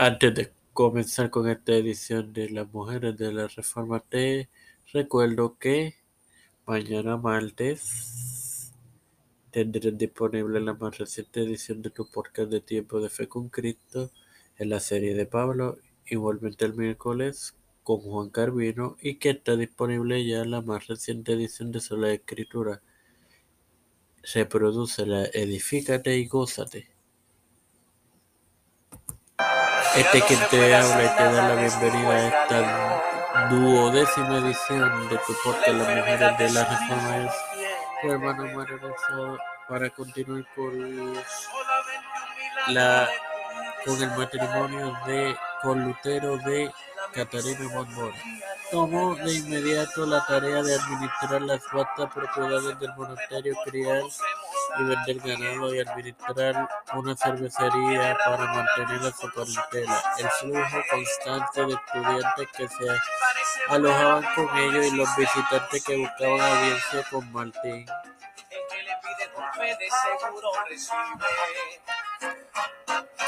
Antes de comenzar con esta edición de Las Mujeres de la Reforma, te recuerdo que mañana martes tendrás disponible la más reciente edición de tu podcast de Tiempo de Fe con Cristo en la serie de Pablo, igualmente el miércoles con Juan Carvino y que está disponible ya la más reciente edición de Sola Escritura. Reproduce la Edifícate y gózate. Este quien te habla y te da la bienvenida a esta duodécima edición de tu podcast Las Mujeres de la Reforma es tu hermano Mario para continuar con la con el matrimonio de con Lutero de Catarina Monmora. Tomó de inmediato la tarea de administrar las vastas propiedades del monasterio, criar y vender ganado y administrar una cervecería para mantener a su parentela. El flujo constante de estudiantes que se alojaban con ellos y los visitantes que buscaban audiencia con Martín.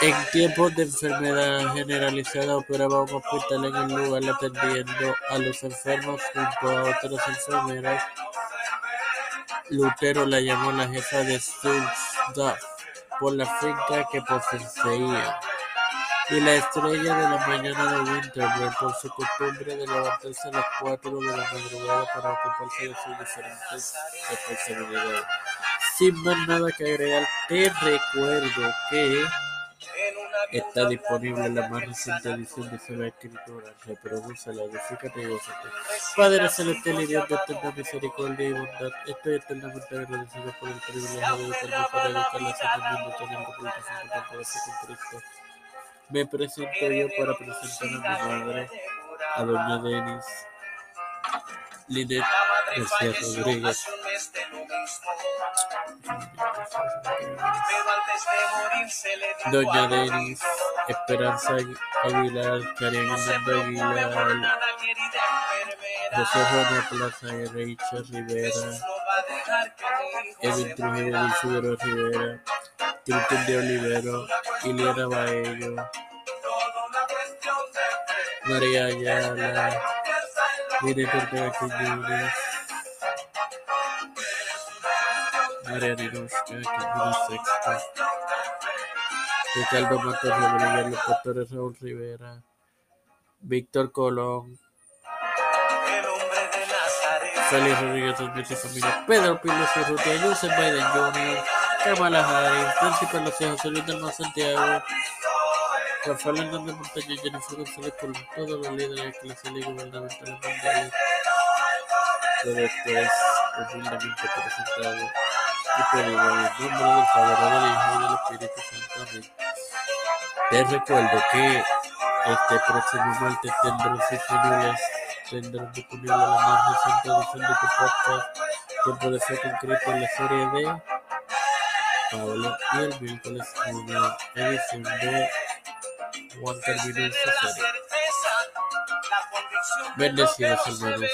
En tiempos de enfermedad generalizada operaba un hospital en el lugar atendiendo a los enfermos junto a otras enfermeras. Lutero la llamó la jefa de Stuttgart por la finca que poseía y la estrella de la mañana de Winterberg por su costumbre de levantarse a las cuatro de la madrugada para ocuparse de sus diferentes responsabilidades. Sin más nada que agregar, te recuerdo que Está disponible la más reciente edición de Sola Escritura. Reproduce la edifícate y gózate. Padre celestial y Dios de eterna misericordia y bondad, estoy eternamente agradecido por el privilegio de educarme para educar la Santa Mundo, tener la publicación de tanto con Cristo. Me presento yo para presentar a mi madre, a doña Denis Linet García Rodríguez. Doña Denis, Esperanza Aguilar, Karen Hernando Aguilar, José Juan Plaza, Rachel Rivera, Edwin Trujillo Isidro Rivera, Cristian de Olivero, Iliana Baello, María Ayala, Director de Quiñones, María Niroshka, Quiñones Sexta, Ricardo Matos Rodríguez, los pastores Raúl Rivera, Víctor Colón, Félix Rodríguez y familia, Pedro Pilos Urrutia, Joseph Biden Jr., Kamala Harris, Príncipe de los Hijos, Luis del Santiago, Rafael Hernández Montaña, Jennifer González Colón, todos los líderes eclesiales y gubernamentales mundiales. Esto es humildemente presentado y pedido en el nombre del Padre, Te recuerdo que este próximo martes tendrán disponibles, tendrán disponible la más reciente edición de tu podcast Tiempo de Fe con Cristo en la serie de Pablo y el miércoles una edición de en su serie. Bendecidos hermanos.